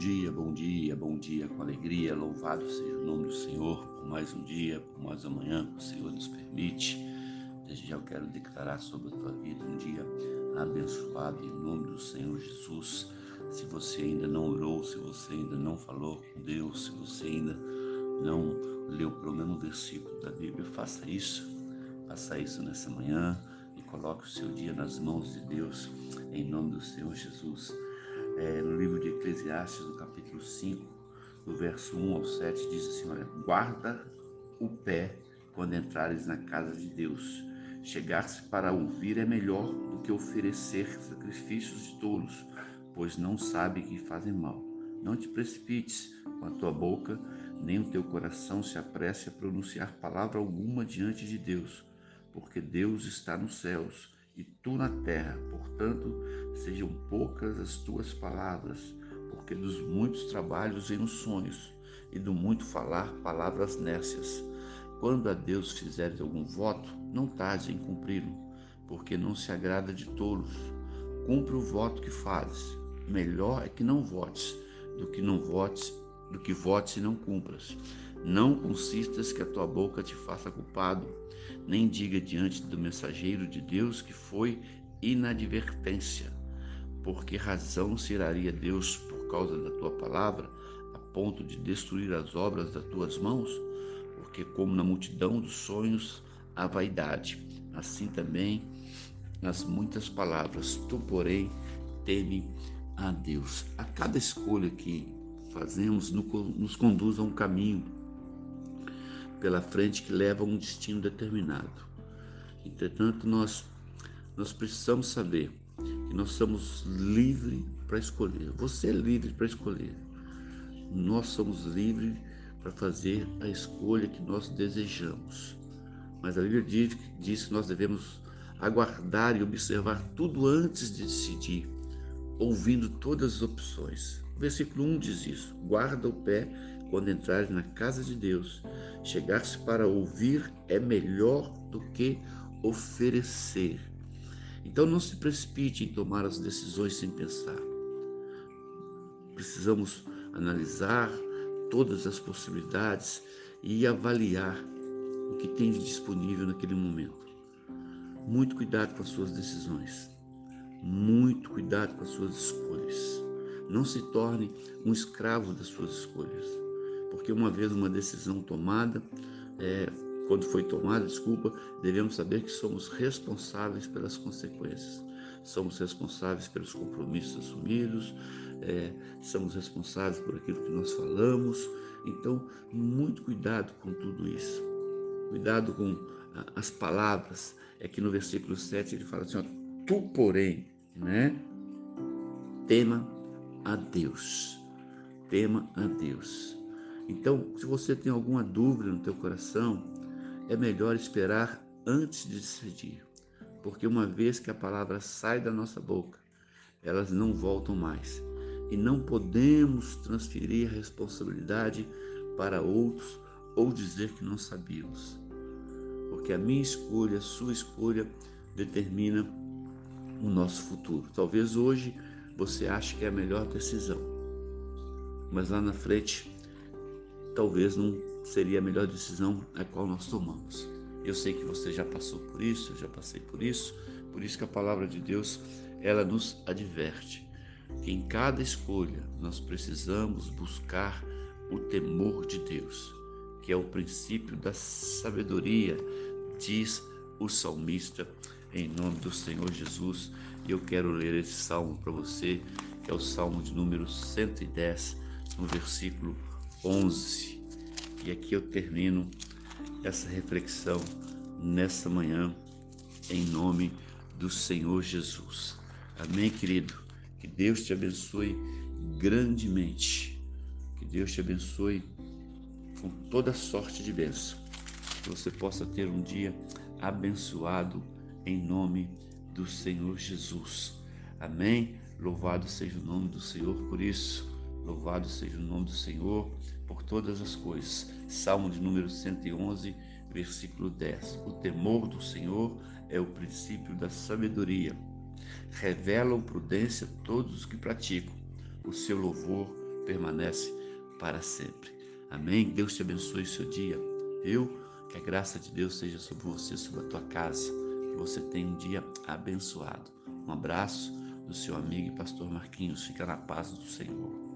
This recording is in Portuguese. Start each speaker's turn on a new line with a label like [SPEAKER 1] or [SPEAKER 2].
[SPEAKER 1] Dia, bom dia, bom dia, com alegria. Louvado seja o nome do Senhor por mais um dia, por mais amanhã que o Senhor nos permite. Desde já eu quero declarar sobre a tua vida um dia abençoado em nome do Senhor Jesus. Se você ainda não orou, se você ainda não falou com Deus, se você ainda não leu pelo menos um versículo da Bíblia, faça isso. Faça isso nessa manhã e coloque o seu dia nas mãos de Deus, em nome do Senhor Jesus é, no livro de Eclesiastes, no capítulo 5, do verso 1 ao 7, diz assim: Olha, guarda o pé quando entrares na casa de Deus. Chegar-se para ouvir é melhor do que oferecer sacrifícios de tolos, pois não sabe que fazem mal. Não te precipites com a tua boca, nem o teu coração se apresse a pronunciar palavra alguma diante de Deus, porque Deus está nos céus e tu na terra. Portanto, sejam poucas as tuas palavras, porque dos muitos trabalhos vêm os sonhos, e do muito falar palavras nécias. Quando a Deus fizeres algum voto, não tardes em cumpri-lo, porque não se agrada de tolos. Cumpre o voto que fazes. Melhor é que não votes, do que não votes, do que votes e não cumpras. Não consistas que a tua boca te faça culpado, nem diga diante do mensageiro de Deus que foi inadvertência. Por que razão se iraria Deus por causa da tua palavra, a ponto de destruir as obras das tuas mãos? Porque, como na multidão dos sonhos, há vaidade, assim também nas muitas palavras. Tu, porém, teme a Deus. A cada escolha que fazemos nos conduz a um caminho pela frente que leva a um destino determinado. Entretanto, nós, nós precisamos saber que nós somos livres para escolher. Você é livre para escolher. Nós somos livres para fazer a escolha que nós desejamos. Mas a Bíblia diz, diz que nós devemos aguardar e observar tudo antes de decidir, ouvindo todas as opções. O versículo 1 diz isso: guarda o pé quando entrares na casa de Deus, chegar-se para ouvir é melhor do que oferecer. Então não se precipite em tomar as decisões sem pensar. Precisamos analisar todas as possibilidades e avaliar o que tem disponível naquele momento. Muito cuidado com as suas decisões. Muito cuidado com as suas escolhas. Não se torne um escravo das suas escolhas porque uma vez uma decisão tomada, é, quando foi tomada, desculpa, devemos saber que somos responsáveis pelas consequências. Somos responsáveis pelos compromissos assumidos, é, somos responsáveis por aquilo que nós falamos. Então, muito cuidado com tudo isso. Cuidado com as palavras. É que no versículo 7 ele fala assim: ó, Tu, porém, né? Tema a Deus. Tema a Deus. Então, se você tem alguma dúvida no teu coração, é melhor esperar antes de decidir, porque uma vez que a palavra sai da nossa boca, elas não voltam mais e não podemos transferir a responsabilidade para outros ou dizer que não sabíamos, porque a minha escolha, a sua escolha determina o nosso futuro. Talvez hoje você ache que é a melhor decisão, mas lá na frente talvez não seria a melhor decisão a qual nós tomamos. Eu sei que você já passou por isso, eu já passei por isso, por isso que a palavra de Deus, ela nos adverte que em cada escolha nós precisamos buscar o temor de Deus, que é o princípio da sabedoria, diz o salmista, em nome do Senhor Jesus. E eu quero ler esse salmo para você, que é o salmo de número 110, no versículo 11. E aqui eu termino essa reflexão nessa manhã, em nome do Senhor Jesus. Amém, querido? Que Deus te abençoe grandemente. Que Deus te abençoe com toda sorte de bênção. Que você possa ter um dia abençoado em nome do Senhor Jesus. Amém? Louvado seja o nome do Senhor por isso. Louvado seja o nome do Senhor por todas as coisas. Salmo de número 111, versículo 10. O temor do Senhor é o princípio da sabedoria. Revelam prudência todos os que praticam. O seu louvor permanece para sempre. Amém? Deus te abençoe seu dia. Eu, que a graça de Deus seja sobre você, sobre a tua casa. Que você tenha um dia abençoado. Um abraço do seu amigo e pastor Marquinhos. Fica na paz do Senhor.